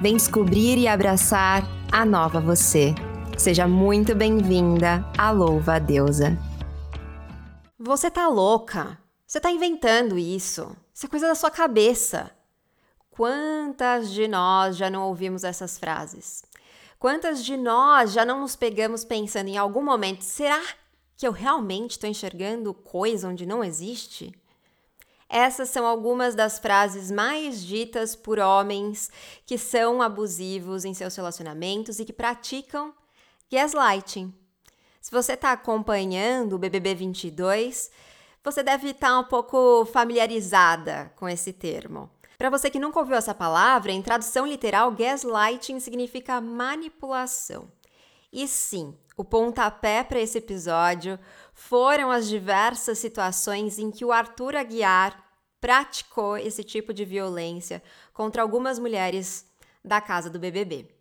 Vem descobrir e abraçar a nova você. Seja muito bem-vinda à Louva a Deusa. Você tá louca? Você tá inventando isso? Isso é coisa da sua cabeça. Quantas de nós já não ouvimos essas frases? Quantas de nós já não nos pegamos pensando em algum momento: será que eu realmente estou enxergando coisa onde não existe? Essas são algumas das frases mais ditas por homens que são abusivos em seus relacionamentos e que praticam gaslighting. Se você está acompanhando o BBB 22, você deve estar tá um pouco familiarizada com esse termo. Para você que nunca ouviu essa palavra, em tradução literal, gaslighting significa manipulação. E sim, o pontapé para esse episódio foram as diversas situações em que o Arthur Aguiar praticou esse tipo de violência contra algumas mulheres da casa do BBB.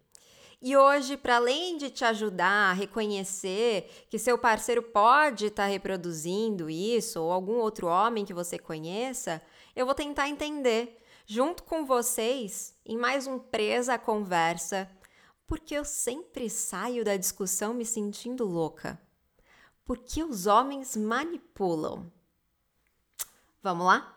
E hoje, para além de te ajudar a reconhecer que seu parceiro pode estar tá reproduzindo isso ou algum outro homem que você conheça, eu vou tentar entender, junto com vocês, em mais um Presa Conversa, porque eu sempre saio da discussão me sentindo louca. Porque os homens manipulam. Vamos lá?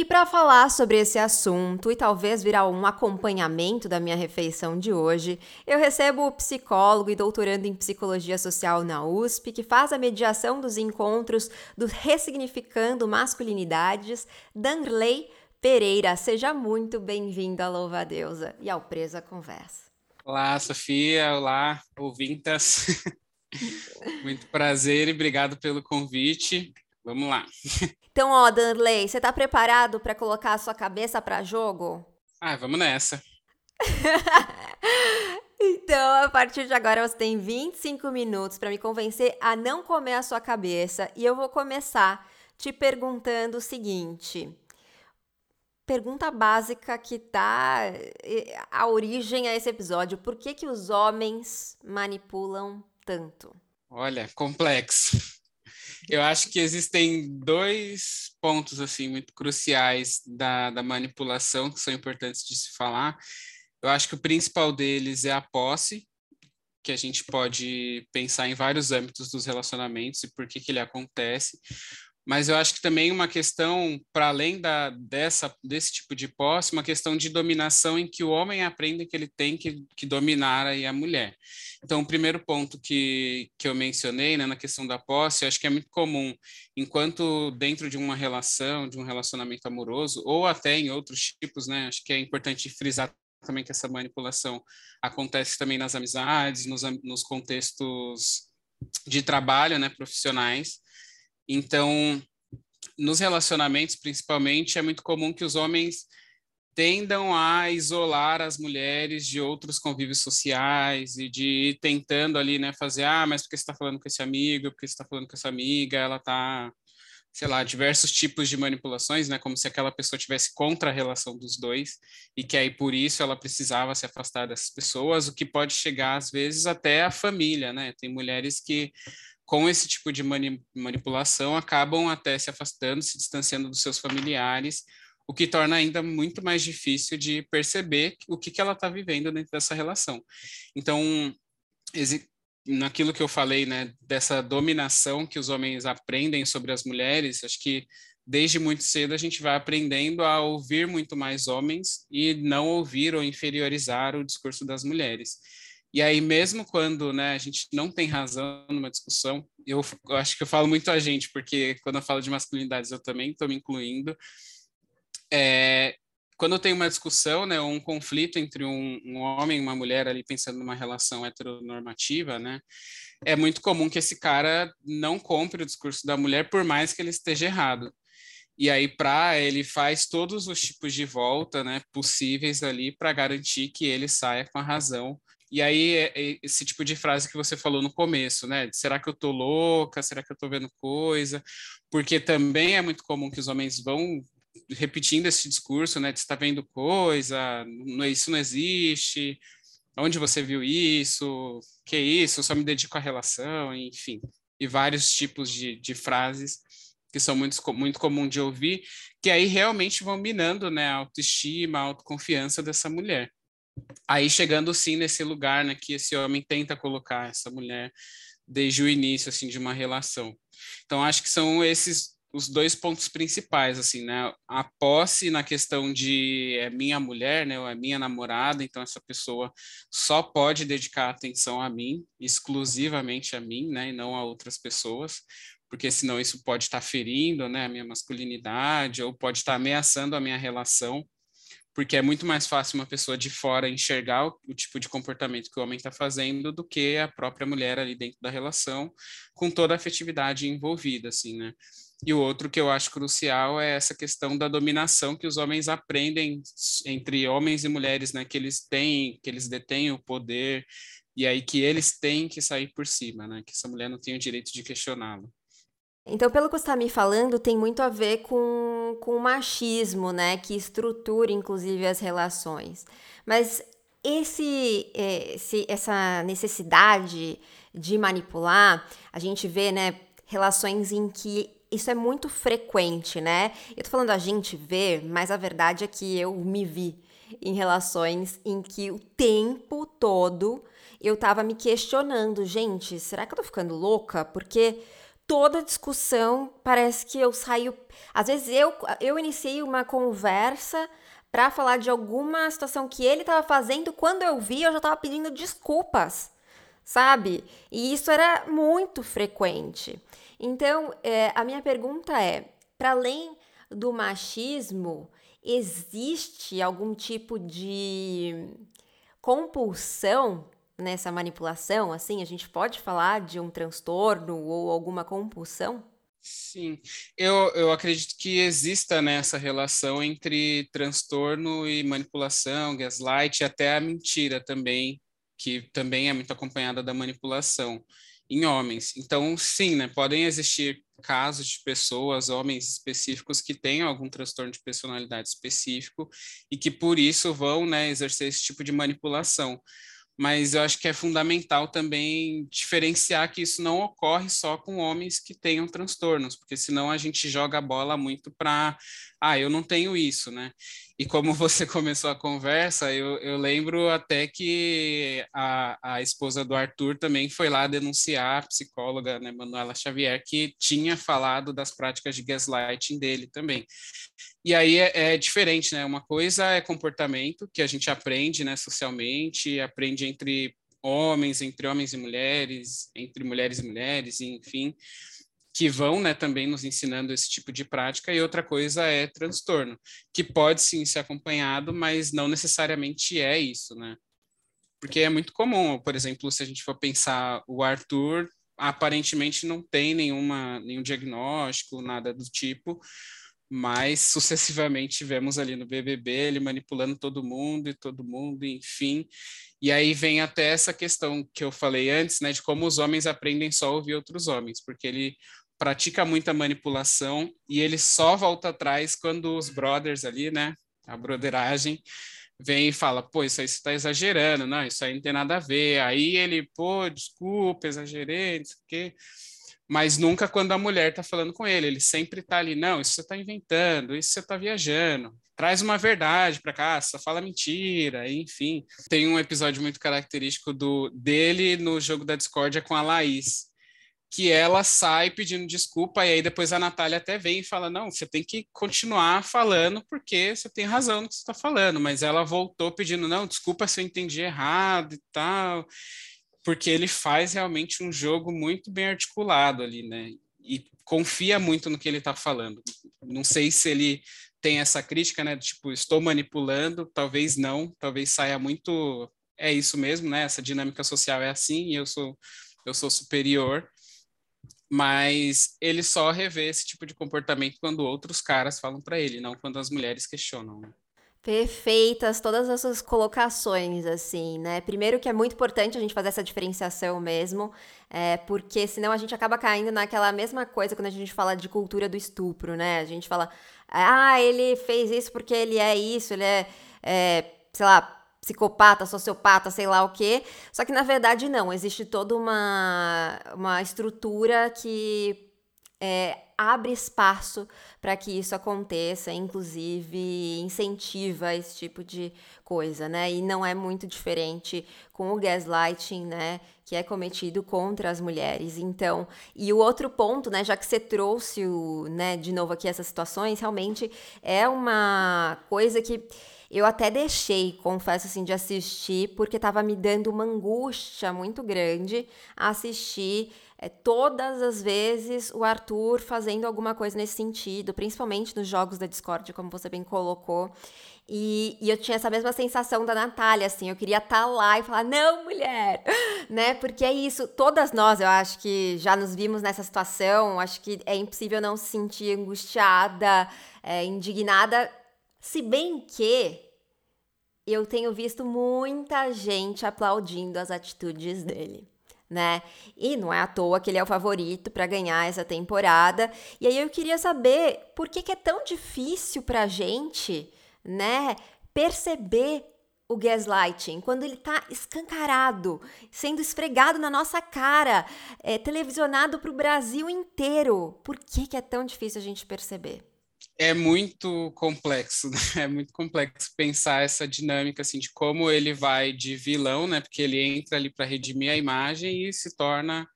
E para falar sobre esse assunto e talvez virar um acompanhamento da minha refeição de hoje, eu recebo o psicólogo e doutorando em psicologia social na USP, que faz a mediação dos encontros do Ressignificando Masculinidades, Danley Pereira. Seja muito bem-vindo à Louva Deusa e ao Presa Conversa. Olá, Sofia. Olá, ouvintas. muito prazer e obrigado pelo convite. Vamos lá. Então, ó, Danley, você tá preparado para colocar a sua cabeça para jogo? Ah, vamos nessa. então, a partir de agora você tem 25 minutos para me convencer a não comer a sua cabeça e eu vou começar te perguntando o seguinte: pergunta básica que tá a origem a esse episódio. Por que que os homens manipulam tanto? Olha, complexo. Eu acho que existem dois pontos assim muito cruciais da, da manipulação que são importantes de se falar. Eu acho que o principal deles é a posse, que a gente pode pensar em vários âmbitos dos relacionamentos e por que, que ele acontece mas eu acho que também uma questão, para além da, dessa, desse tipo de posse, uma questão de dominação em que o homem aprende que ele tem que, que dominar aí a mulher. Então, o primeiro ponto que, que eu mencionei, né, na questão da posse, eu acho que é muito comum, enquanto dentro de uma relação, de um relacionamento amoroso, ou até em outros tipos, né, acho que é importante frisar também que essa manipulação acontece também nas amizades, nos, nos contextos de trabalho, né, profissionais, então, nos relacionamentos, principalmente, é muito comum que os homens tendam a isolar as mulheres de outros convívios sociais e de ir tentando ali, né, fazer, ah, mas porque você está falando com esse amigo, porque você está falando com essa amiga, ela está, sei lá, diversos tipos de manipulações, né, como se aquela pessoa tivesse contra a relação dos dois e que aí por isso ela precisava se afastar dessas pessoas, o que pode chegar às vezes até a família, né? Tem mulheres que com esse tipo de mani manipulação, acabam até se afastando, se distanciando dos seus familiares, o que torna ainda muito mais difícil de perceber o que, que ela está vivendo dentro dessa relação. Então, naquilo que eu falei, né, dessa dominação que os homens aprendem sobre as mulheres, acho que desde muito cedo a gente vai aprendendo a ouvir muito mais homens e não ouvir ou inferiorizar o discurso das mulheres. E aí, mesmo quando né, a gente não tem razão numa discussão, eu, eu, acho que eu falo muito a gente, porque quando eu falo de masculinidades eu também estou me incluindo. É, quando tenho uma discussão, né, um conflito entre um, um, homem e uma mulher ali pensando numa relação heteronormativa, né, é muito comum que esse cara não compre o discurso da mulher, por mais que ele esteja errado. E aí, para ele faz todos os tipos de volta né, possíveis ali para garantir que ele saia com a razão e aí, é, é esse tipo de frase que você falou no começo, né? Será que eu tô louca? Será que eu tô vendo coisa? Porque também é muito comum que os homens vão repetindo esse discurso, né? De está vendo coisa, isso não existe, onde você viu isso, que isso, eu só me dedico à relação, enfim, e vários tipos de, de frases que são muito, muito comum de ouvir, que aí realmente vão minando né, a autoestima, a autoconfiança dessa mulher. Aí chegando sim nesse lugar né, que esse homem tenta colocar essa mulher desde o início assim de uma relação. Então acho que são esses os dois pontos principais, assim, né? A posse na questão de é minha mulher, né? Ou é minha namorada, então essa pessoa só pode dedicar atenção a mim, exclusivamente a mim, né? E não a outras pessoas, porque senão isso pode estar ferindo, né? A minha masculinidade ou pode estar ameaçando a minha relação porque é muito mais fácil uma pessoa de fora enxergar o, o tipo de comportamento que o homem está fazendo do que a própria mulher ali dentro da relação, com toda a afetividade envolvida, assim, né? E o outro que eu acho crucial é essa questão da dominação que os homens aprendem entre homens e mulheres, né? Que eles têm, que eles detêm o poder e aí que eles têm que sair por cima, né? Que essa mulher não tem o direito de questioná-lo. Então, pelo que você está me falando, tem muito a ver com, com o machismo, né? Que estrutura, inclusive, as relações. Mas esse, é, esse, essa necessidade de manipular, a gente vê, né? Relações em que isso é muito frequente, né? Eu tô falando a gente ver, mas a verdade é que eu me vi em relações em que o tempo todo eu tava me questionando, gente, será que eu tô ficando louca? Porque toda discussão parece que eu saio. Às vezes eu, eu iniciei uma conversa para falar de alguma situação que ele estava fazendo, quando eu vi, eu já estava pedindo desculpas, sabe? E isso era muito frequente. Então, é, a minha pergunta é: para além do machismo, existe algum tipo de compulsão nessa manipulação, assim, a gente pode falar de um transtorno ou alguma compulsão? Sim, eu, eu acredito que exista né, essa relação entre transtorno e manipulação, gaslight, até a mentira também, que também é muito acompanhada da manipulação em homens. Então, sim, né, podem existir casos de pessoas, homens específicos que tenham algum transtorno de personalidade específico e que por isso vão né, exercer esse tipo de manipulação mas eu acho que é fundamental também diferenciar que isso não ocorre só com homens que tenham transtornos, porque senão a gente joga a bola muito para, ah, eu não tenho isso, né? E como você começou a conversa, eu, eu lembro até que a, a esposa do Arthur também foi lá denunciar a psicóloga, né, Manuela Xavier, que tinha falado das práticas de gaslighting dele também. E aí é, é, diferente, né? Uma coisa é comportamento que a gente aprende, né, socialmente, aprende entre homens, entre homens e mulheres, entre mulheres e mulheres, enfim, que vão, né, também nos ensinando esse tipo de prática. E outra coisa é transtorno, que pode sim ser acompanhado, mas não necessariamente é isso, né? Porque é muito comum, por exemplo, se a gente for pensar o Arthur, aparentemente não tem nenhuma, nenhum diagnóstico, nada do tipo, mas sucessivamente tivemos ali no BBB ele manipulando todo mundo e todo mundo, enfim. E aí vem até essa questão que eu falei antes, né, de como os homens aprendem só a ouvir outros homens, porque ele pratica muita manipulação e ele só volta atrás quando os brothers ali, né, a broderagem, vem e fala, pô, isso aí você está exagerando, não, isso aí não tem nada a ver. Aí ele, pô, desculpa, exagerei, não sei o quê mas nunca quando a mulher está falando com ele. Ele sempre está ali, não, isso você está inventando, isso você está viajando. Traz uma verdade para cá, só fala mentira, enfim. Tem um episódio muito característico do dele no jogo da discórdia com a Laís, que ela sai pedindo desculpa, e aí depois a Natália até vem e fala: Não, você tem que continuar falando porque você tem razão no que você está falando. Mas ela voltou pedindo: Não, desculpa se eu entendi errado e tal porque ele faz realmente um jogo muito bem articulado ali, né? E confia muito no que ele está falando. Não sei se ele tem essa crítica, né? Tipo, estou manipulando, talvez não, talvez saia muito. É isso mesmo, né? Essa dinâmica social é assim e eu sou, eu sou superior. Mas ele só revê esse tipo de comportamento quando outros caras falam para ele, não quando as mulheres questionam. Perfeitas todas essas colocações, assim, né? Primeiro que é muito importante a gente fazer essa diferenciação mesmo, é, porque senão a gente acaba caindo naquela mesma coisa quando a gente fala de cultura do estupro, né? A gente fala, ah, ele fez isso porque ele é isso, ele é, é sei lá, psicopata, sociopata, sei lá o quê. Só que na verdade não, existe toda uma, uma estrutura que é, abre espaço para que isso aconteça, inclusive incentiva esse tipo de coisa, né? E não é muito diferente com o gaslighting, né? Que é cometido contra as mulheres. Então, e o outro ponto, né? Já que você trouxe o, né, de novo aqui essas situações, realmente é uma coisa que eu até deixei, confesso assim, de assistir, porque estava me dando uma angústia muito grande assistir é, todas as vezes o Arthur fazendo alguma coisa nesse sentido, principalmente nos jogos da Discord, como você bem colocou. E, e, eu tinha essa mesma sensação da Natália, assim, eu queria estar tá lá e falar, não, mulher, né? Porque é isso, todas nós, eu acho que já nos vimos nessa situação, acho que é impossível não se sentir angustiada, é, indignada, se bem que eu tenho visto muita gente aplaudindo as atitudes dele né? E não é à toa que ele é o favorito para ganhar essa temporada. E aí eu queria saber por que, que é tão difícil para a gente, né, perceber o gaslighting, quando ele está escancarado, sendo esfregado na nossa cara, é, televisionado para o Brasil inteiro. Por que, que é tão difícil a gente perceber? É muito complexo, né? é muito complexo pensar essa dinâmica assim de como ele vai de vilão, né? Porque ele entra ali para redimir a imagem e se torna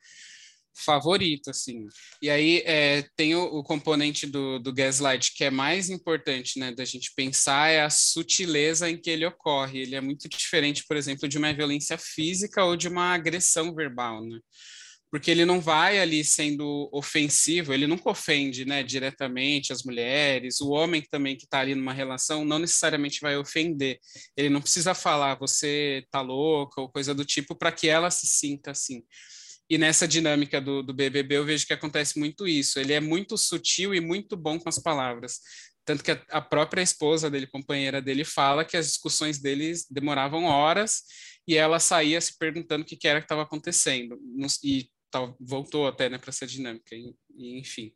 favorito, assim. E aí é, tem o, o, componente do, do gaslight que é mais importante, né, da gente pensar é a sutileza em que ele ocorre. Ele é muito diferente, por exemplo, de uma violência física ou de uma agressão verbal, né? Porque ele não vai ali sendo ofensivo, ele nunca ofende, né, diretamente as mulheres, o homem também que está ali numa relação não necessariamente vai ofender, ele não precisa falar você tá louca ou coisa do tipo para que ela se sinta assim. E nessa dinâmica do, do BBB eu vejo que acontece muito isso, ele é muito sutil e muito bom com as palavras, tanto que a, a própria esposa dele, companheira dele, fala que as discussões deles demoravam horas e ela saía se perguntando o que, que era que estava acontecendo. E tal, voltou até né, para essa dinâmica, enfim.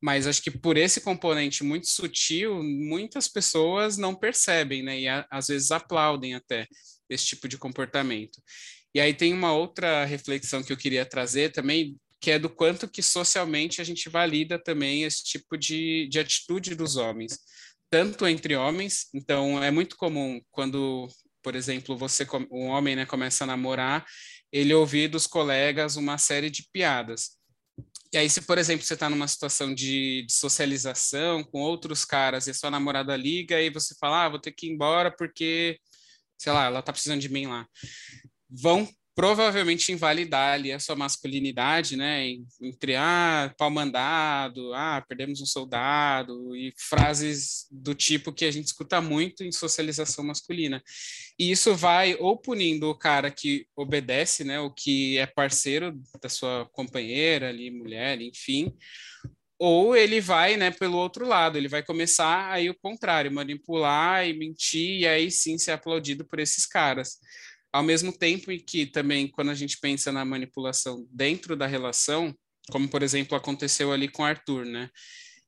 Mas acho que por esse componente muito sutil, muitas pessoas não percebem, né? E a, às vezes aplaudem até esse tipo de comportamento. E aí tem uma outra reflexão que eu queria trazer também, que é do quanto que socialmente a gente valida também esse tipo de, de atitude dos homens, tanto entre homens, então é muito comum quando, por exemplo, você um homem né, começa a namorar ele ouvir dos colegas uma série de piadas. E aí, se, por exemplo, você está numa situação de, de, socialização com outros caras e a sua namorada liga e você fala, ah, vou ter que ir embora porque, sei lá, ela está precisando de mim lá. Vão provavelmente invalidar ali a sua masculinidade, né, entre ah, pau mandado, ah, perdemos um soldado e frases do tipo que a gente escuta muito em socialização masculina. E isso vai ou punindo o cara que obedece, né, o que é parceiro da sua companheira ali, mulher, enfim, ou ele vai, né, pelo outro lado, ele vai começar aí o contrário, manipular e mentir e aí sim ser aplaudido por esses caras. Ao mesmo tempo em que também, quando a gente pensa na manipulação dentro da relação, como por exemplo aconteceu ali com Arthur, né?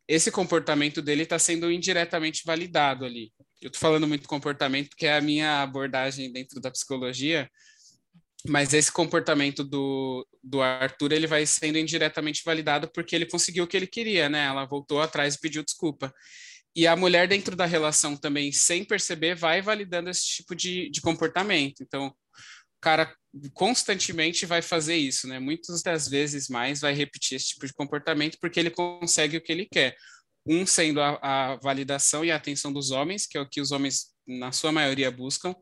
Esse comportamento dele está sendo indiretamente validado ali. Eu estou falando muito comportamento, que é a minha abordagem dentro da psicologia, mas esse comportamento do, do Arthur ele vai sendo indiretamente validado porque ele conseguiu o que ele queria, né? Ela voltou atrás e pediu desculpa. E a mulher dentro da relação também, sem perceber, vai validando esse tipo de, de comportamento. Então, o cara constantemente vai fazer isso, né? Muitas das vezes mais vai repetir esse tipo de comportamento porque ele consegue o que ele quer. Um sendo a, a validação e a atenção dos homens, que é o que os homens, na sua maioria, buscam,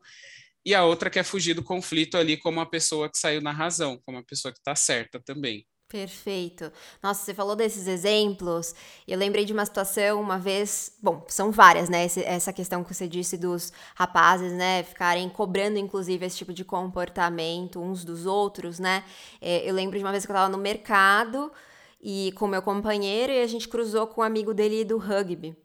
e a outra que é fugir do conflito ali como uma pessoa que saiu na razão, como uma pessoa que está certa também. Perfeito. Nossa, você falou desses exemplos. Eu lembrei de uma situação uma vez. Bom, são várias, né? Essa questão que você disse dos rapazes, né? Ficarem cobrando, inclusive, esse tipo de comportamento uns dos outros, né? É, eu lembro de uma vez que eu tava no mercado e com meu companheiro e a gente cruzou com um amigo dele do rugby.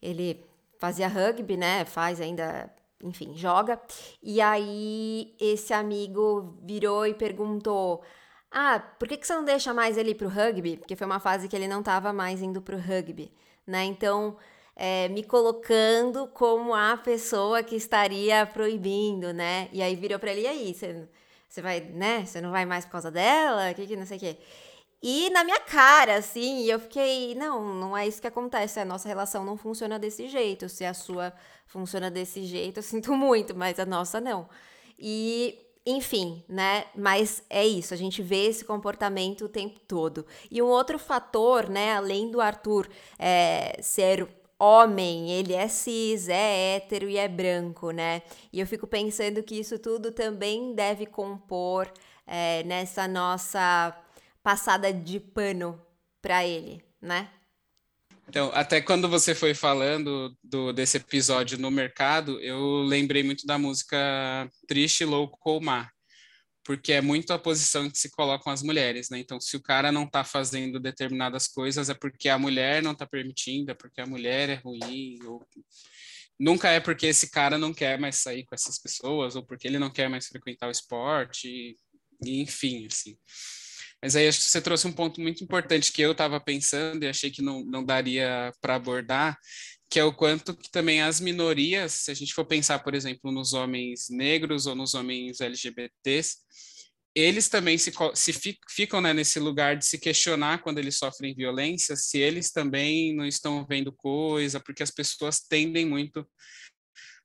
Ele fazia rugby, né? Faz ainda enfim, joga. E aí esse amigo virou e perguntou: ah, por que, que você não deixa mais ele pro rugby? Porque foi uma fase que ele não estava mais indo pro rugby, né? Então, é, me colocando como a pessoa que estaria proibindo, né? E aí virou para ele, e aí, você, vai, né? Você não vai mais por causa dela? Que que não sei o quê. e na minha cara, assim, eu fiquei, não, não é isso que acontece, a nossa relação não funciona desse jeito, se a sua funciona desse jeito, eu sinto muito, mas a nossa não. E, enfim, né, mas é isso, a gente vê esse comportamento o tempo todo. E um outro fator, né, além do Arthur é, ser homem, ele é cis, é hétero e é branco, né, e eu fico pensando que isso tudo também deve compor é, nessa nossa passada de pano para ele, né? Então, até quando você foi falando do, desse episódio no mercado, eu lembrei muito da música Triste, Louco ou Mar, porque é muito a posição que se colocam as mulheres, né? Então, se o cara não está fazendo determinadas coisas, é porque a mulher não está permitindo, é porque a mulher é ruim, ou... nunca é porque esse cara não quer mais sair com essas pessoas, ou porque ele não quer mais frequentar o esporte, enfim, assim. Mas aí acho que você trouxe um ponto muito importante que eu estava pensando e achei que não, não daria para abordar, que é o quanto que também as minorias, se a gente for pensar, por exemplo, nos homens negros ou nos homens LGBTs, eles também se, se ficam né, nesse lugar de se questionar quando eles sofrem violência, se eles também não estão vendo coisa, porque as pessoas tendem muito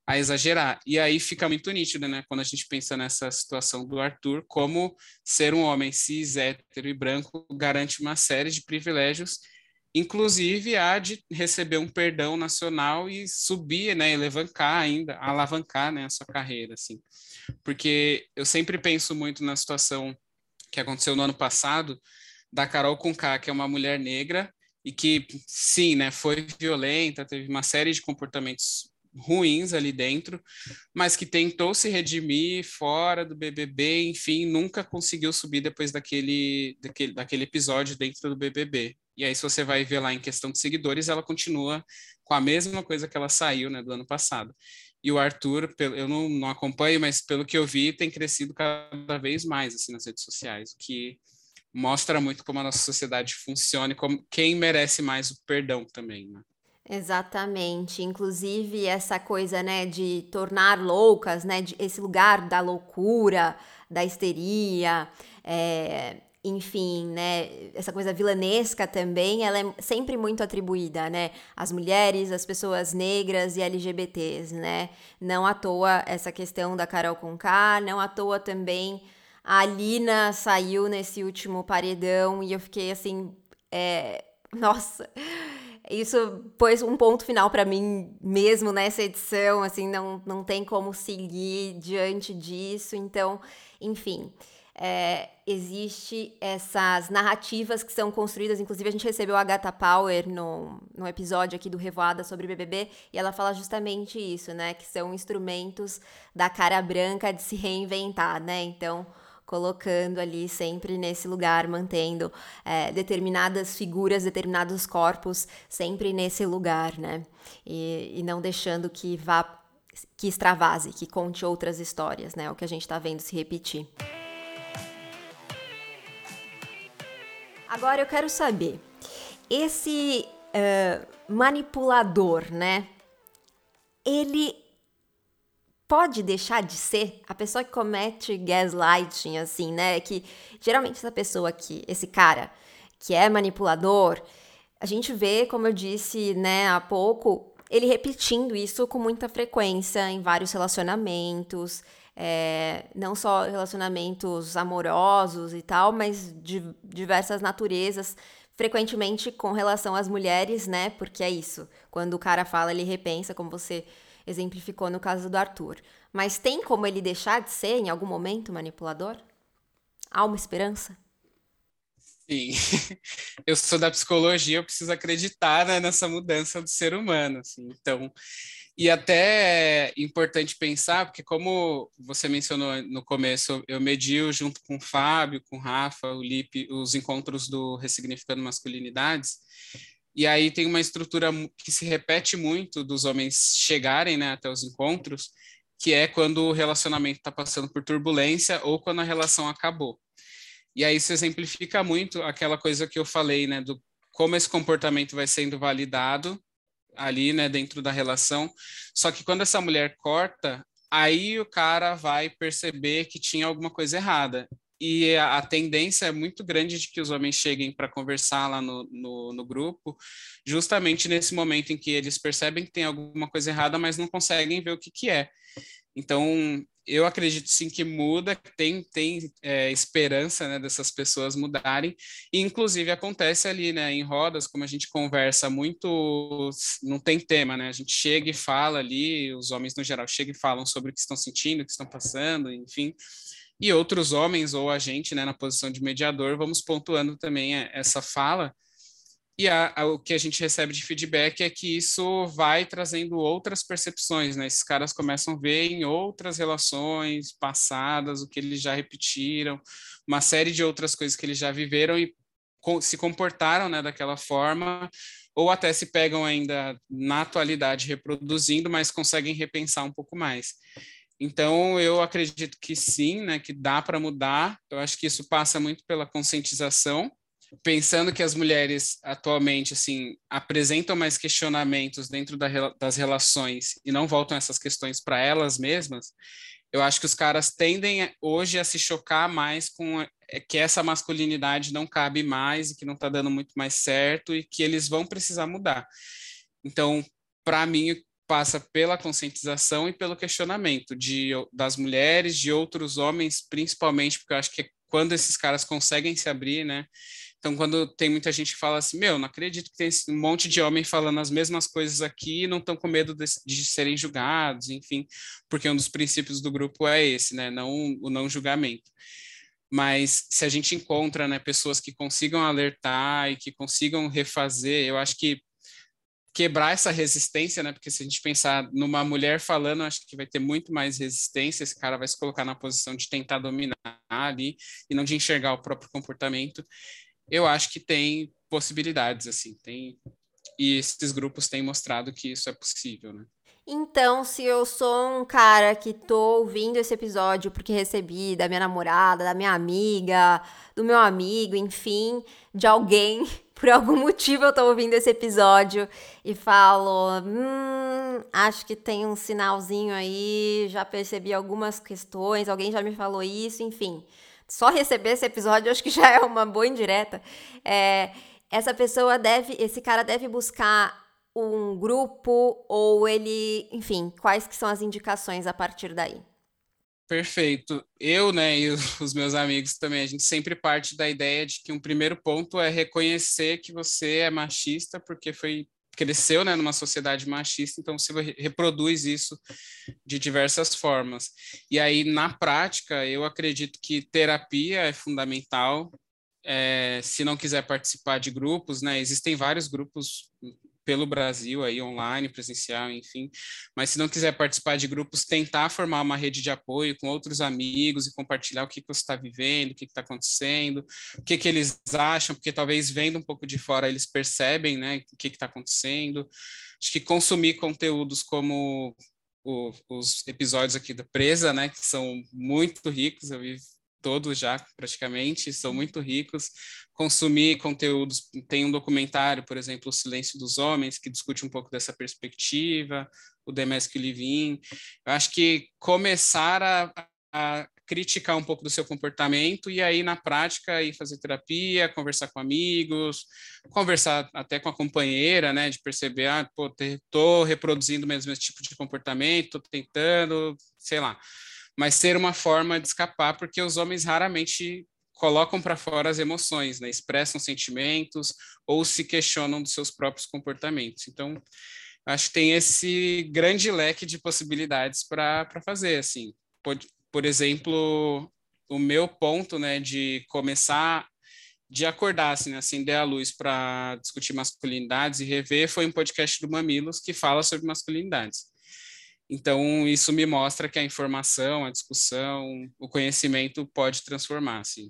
a exagerar. E aí fica muito nítido, né, quando a gente pensa nessa situação do Arthur, como ser um homem cis, hétero e branco garante uma série de privilégios, inclusive a de receber um perdão nacional e subir, né, alavancar ainda, alavancar, né, a sua carreira, assim. Porque eu sempre penso muito na situação que aconteceu no ano passado, da Carol Conká, que é uma mulher negra, e que, sim, né, foi violenta, teve uma série de comportamentos ruins ali dentro, mas que tentou se redimir fora do BBB, enfim, nunca conseguiu subir depois daquele, daquele, daquele episódio dentro do BBB. E aí, se você vai ver lá em questão de seguidores, ela continua com a mesma coisa que ela saiu né, do ano passado. E o Arthur, eu não, não acompanho, mas pelo que eu vi, tem crescido cada vez mais assim, nas redes sociais, o que mostra muito como a nossa sociedade funciona e como quem merece mais o perdão também. Né? Exatamente. Inclusive essa coisa, né, de tornar loucas, né, de, esse lugar da loucura, da histeria, é, enfim, né, essa coisa vilanesca também, ela é sempre muito atribuída, né, às mulheres, às pessoas negras e LGBTs, né. Não à toa essa questão da Carol Conká, não à toa também a Alina saiu nesse último paredão e eu fiquei assim, é, nossa isso pôs um ponto final para mim mesmo nessa edição, assim, não, não tem como seguir diante disso. Então, enfim, é, existe essas narrativas que são construídas. Inclusive, a gente recebeu a Agatha Power no, no episódio aqui do Revoada sobre BBB, e ela fala justamente isso, né? Que são instrumentos da cara branca de se reinventar, né? Então colocando ali sempre nesse lugar, mantendo é, determinadas figuras, determinados corpos sempre nesse lugar, né? E, e não deixando que vá, que extravase, que conte outras histórias, né? O que a gente está vendo se repetir. Agora eu quero saber, esse uh, manipulador, né? Ele pode deixar de ser a pessoa que comete gaslighting, assim, né? Que geralmente essa pessoa aqui, esse cara que é manipulador, a gente vê, como eu disse, né, há pouco, ele repetindo isso com muita frequência em vários relacionamentos, é, não só relacionamentos amorosos e tal, mas de diversas naturezas, frequentemente com relação às mulheres, né? Porque é isso. Quando o cara fala, ele repensa, como você exemplificou no caso do Arthur. Mas tem como ele deixar de ser em algum momento manipulador? Há uma esperança? Sim, eu sou da psicologia, eu preciso acreditar né, nessa mudança do ser humano, assim. Então, e até é importante pensar, porque como você mencionou no começo, eu medio junto com o Fábio, com o Rafa, o Lipe, os encontros do Ressignificando Masculinidades, e aí tem uma estrutura que se repete muito dos homens chegarem né, até os encontros, que é quando o relacionamento está passando por turbulência ou quando a relação acabou. E aí isso exemplifica muito aquela coisa que eu falei, né, do como esse comportamento vai sendo validado ali, né, dentro da relação. Só que quando essa mulher corta, aí o cara vai perceber que tinha alguma coisa errada. E a, tendência é muito grande de que os homens cheguem para conversar lá no, no, no, grupo, justamente nesse momento em que eles percebem que tem alguma coisa errada, mas não conseguem ver o que, que é. Então, eu acredito sim que muda, tem, tem é, esperança né, dessas pessoas mudarem, e inclusive acontece ali, né, em rodas, como a gente conversa muito, não tem tema, né, a gente chega e fala ali, os homens no geral chegam e falam sobre o que estão sentindo, o que estão passando, enfim, e outros homens ou a gente, né, na posição de mediador, vamos pontuando também essa fala, e a, a, o que a gente recebe de feedback é que isso vai trazendo outras percepções, né? Esses caras começam a ver em outras relações passadas o que eles já repetiram, uma série de outras coisas que eles já viveram e com, se comportaram né, daquela forma, ou até se pegam ainda na atualidade reproduzindo, mas conseguem repensar um pouco mais. Então, eu acredito que sim, né, que dá para mudar. Eu acho que isso passa muito pela conscientização pensando que as mulheres atualmente assim apresentam mais questionamentos dentro da, das relações e não voltam essas questões para elas mesmas, eu acho que os caras tendem hoje a se chocar mais com é, que essa masculinidade não cabe mais e que não está dando muito mais certo e que eles vão precisar mudar. Então, para mim, passa pela conscientização e pelo questionamento de, das mulheres, de outros homens, principalmente, porque eu acho que é quando esses caras conseguem se abrir, né? Então, quando tem muita gente que fala assim, meu, não acredito que tem um monte de homem falando as mesmas coisas aqui e não estão com medo de, de, serem julgados, enfim, porque um dos princípios do grupo é esse, né? Não o não julgamento. Mas se a gente encontra, né, pessoas que consigam alertar e que consigam refazer, eu acho que quebrar essa resistência, né? Porque se a gente pensar numa mulher falando, acho que vai ter muito mais resistência. Esse cara vai se colocar na posição de tentar dominar ali e não de enxergar o próprio comportamento eu acho que tem possibilidades, assim, tem e esses grupos têm mostrado que isso é possível, né? Então, se eu sou um cara que tô ouvindo esse episódio porque recebi da minha namorada, da minha amiga, do meu amigo, enfim, de alguém, por algum motivo eu tô ouvindo esse episódio e falo, hum, acho que tem um sinalzinho aí, já percebi algumas questões, alguém já me falou isso, enfim só receber esse episódio, acho que já é uma boa indireta. É, essa pessoa deve, esse cara deve buscar um grupo ou ele, enfim, quais que são as indicações a partir daí? Perfeito. Eu, né, e os meus amigos também, a gente sempre parte da ideia de que um primeiro ponto é reconhecer que você é machista porque foi cresceu né, numa sociedade machista, então você reproduz isso de diversas formas. E aí, na prática, eu acredito que terapia é fundamental. É, se não quiser participar de grupos, né, existem vários grupos pelo Brasil aí online, presencial, enfim. Mas se não quiser participar de grupos, tentar formar uma rede de apoio com outros amigos e compartilhar o que, que você está vivendo, o que está acontecendo, o que, que eles acham, porque talvez vendo um pouco de fora eles percebem, né, o que está acontecendo. Acho que consumir conteúdos como o, os episódios aqui da Presa, né, que são muito ricos, eu vi todos já praticamente, são muito ricos. Consumir conteúdos, tem um documentário, por exemplo, O Silêncio dos Homens, que discute um pouco dessa perspectiva, o Mask Living. Eu acho que começar a, a criticar um pouco do seu comportamento e aí na prática ir fazer terapia, conversar com amigos, conversar até com a companheira, né, de perceber, ah, pô, tô reproduzindo mesmo tipo de comportamento, tô tentando, sei lá mas ser uma forma de escapar, porque os homens raramente colocam para fora as emoções, né? expressam sentimentos ou se questionam dos seus próprios comportamentos. Então, acho que tem esse grande leque de possibilidades para fazer. Assim, por, por exemplo, o meu ponto né, de começar de acordar, assim, né, acender a luz para discutir masculinidades e rever foi um podcast do Mamilos que fala sobre masculinidades. Então, isso me mostra que a informação, a discussão, o conhecimento pode transformar, sim.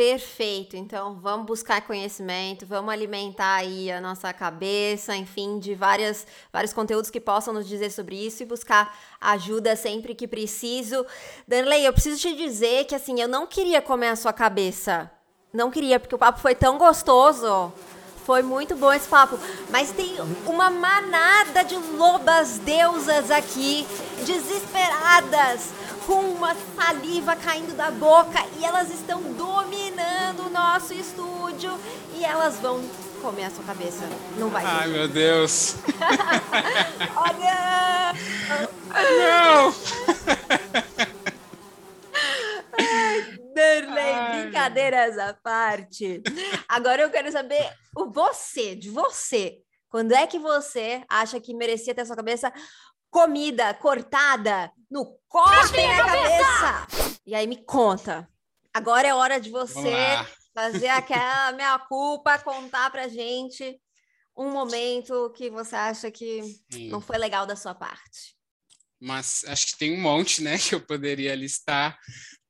Perfeito. Então, vamos buscar conhecimento, vamos alimentar aí a nossa cabeça, enfim, de várias, vários conteúdos que possam nos dizer sobre isso e buscar ajuda sempre que preciso. Danley, eu preciso te dizer que, assim, eu não queria comer a sua cabeça. Não queria, porque o papo foi tão gostoso. Foi muito bom esse papo. Mas tem uma manada de lobas deusas aqui, desesperadas, com uma saliva caindo da boca e elas estão dominando o nosso estúdio e elas vão comer a sua cabeça. Não vai. Ai, meu Deus. Olha! Não! Darley, brincadeiras à parte. Agora eu quero saber o você, de você. Quando é que você acha que merecia ter sua cabeça comida, cortada, no corte na cabeça? cabeça? E aí me conta. Agora é hora de você fazer aquela minha culpa, contar pra gente um momento que você acha que Sim. não foi legal da sua parte. Mas acho que tem um monte, né, que eu poderia listar,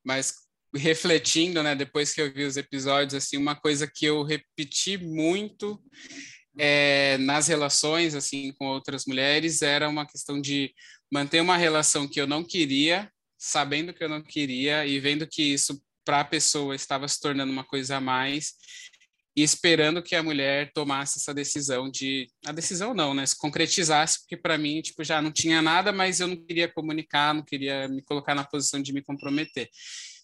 mas refletindo, né, depois que eu vi os episódios, assim, uma coisa que eu repeti muito é, nas relações, assim, com outras mulheres, era uma questão de manter uma relação que eu não queria, sabendo que eu não queria e vendo que isso para a pessoa estava se tornando uma coisa a mais e esperando que a mulher tomasse essa decisão de a decisão não, né, se concretizasse, porque para mim tipo já não tinha nada, mas eu não queria comunicar, não queria me colocar na posição de me comprometer.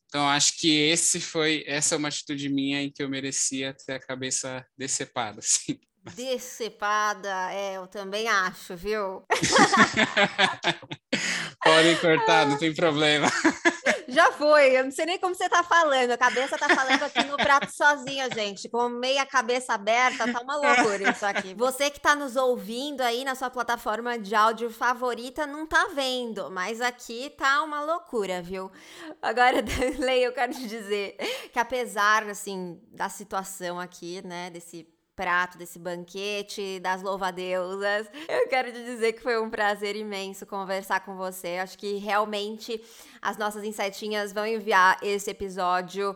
Então acho que esse foi essa é uma atitude minha em que eu merecia ter a cabeça decepada, assim. Decepada, é, eu também acho, viu? Podem cortar, não tem problema. Já foi, eu não sei nem como você tá falando, a cabeça tá falando aqui no prato sozinha, gente, com meia cabeça aberta, tá uma loucura isso aqui. Você que tá nos ouvindo aí na sua plataforma de áudio favorita não tá vendo, mas aqui tá uma loucura, viu? Agora, Lei, eu quero te dizer que apesar, assim, da situação aqui, né, desse prato, desse banquete das louvadeusas. Eu quero te dizer que foi um prazer imenso conversar com você. Acho que realmente as nossas insetinhas vão enviar esse episódio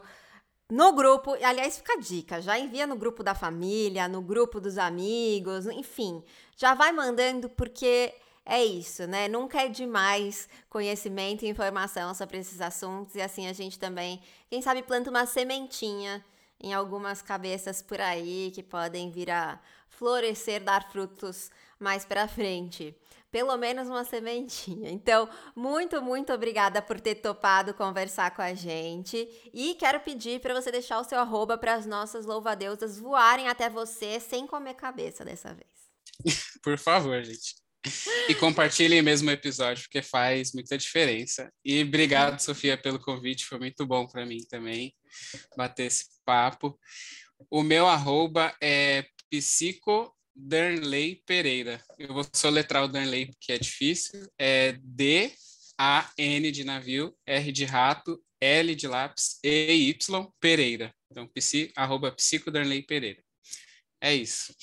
no grupo. Aliás, fica a dica: já envia no grupo da família, no grupo dos amigos, enfim, já vai mandando porque. É isso, né? Nunca é demais conhecimento e informação sobre esses assuntos, e assim a gente também, quem sabe, planta uma sementinha em algumas cabeças por aí que podem vir a florescer, dar frutos mais para frente. Pelo menos uma sementinha. Então, muito, muito obrigada por ter topado conversar com a gente. E quero pedir para você deixar o seu arroba para as nossas louvadeusas voarem até você sem comer cabeça dessa vez. Por favor, gente. E compartilhem mesmo o episódio, porque faz muita diferença. E obrigado, Sofia, pelo convite. Foi muito bom para mim também bater esse papo. O meu arroba é psico Dernley Pereira. Eu vou soletrar o Dernley porque é difícil. É D A N de navio, R de rato, L de lápis, E Y Pereira. Então, psi, arroba psico Dernley Pereira. É isso.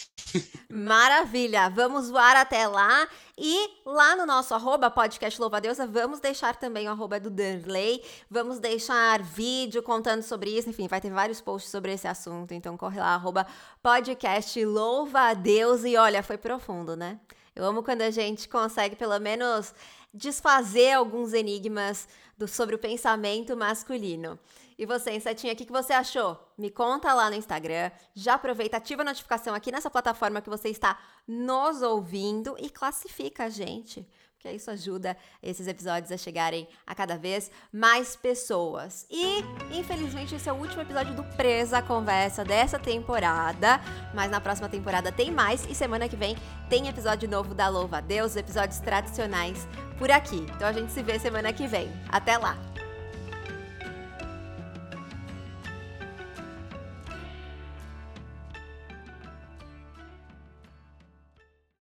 Maravilha! Vamos voar até lá. E lá no nosso arroba podcast Louva Deusa, vamos deixar também o arroba do Danley. Vamos deixar vídeo contando sobre isso. Enfim, vai ter vários posts sobre esse assunto. Então corre lá, arroba podcast Louva Deus. E olha, foi profundo, né? Eu amo quando a gente consegue pelo menos desfazer alguns enigmas do, sobre o pensamento masculino. E você, Insetinha, o que, que você achou? Me conta lá no Instagram. Já aproveita, ativa a notificação aqui nessa plataforma que você está nos ouvindo e classifica a gente. Porque isso ajuda esses episódios a chegarem a cada vez mais pessoas. E, infelizmente, esse é o último episódio do Presa Conversa dessa temporada. Mas na próxima temporada tem mais. E semana que vem tem episódio novo da Louva a Deus, episódios tradicionais por aqui. Então a gente se vê semana que vem. Até lá!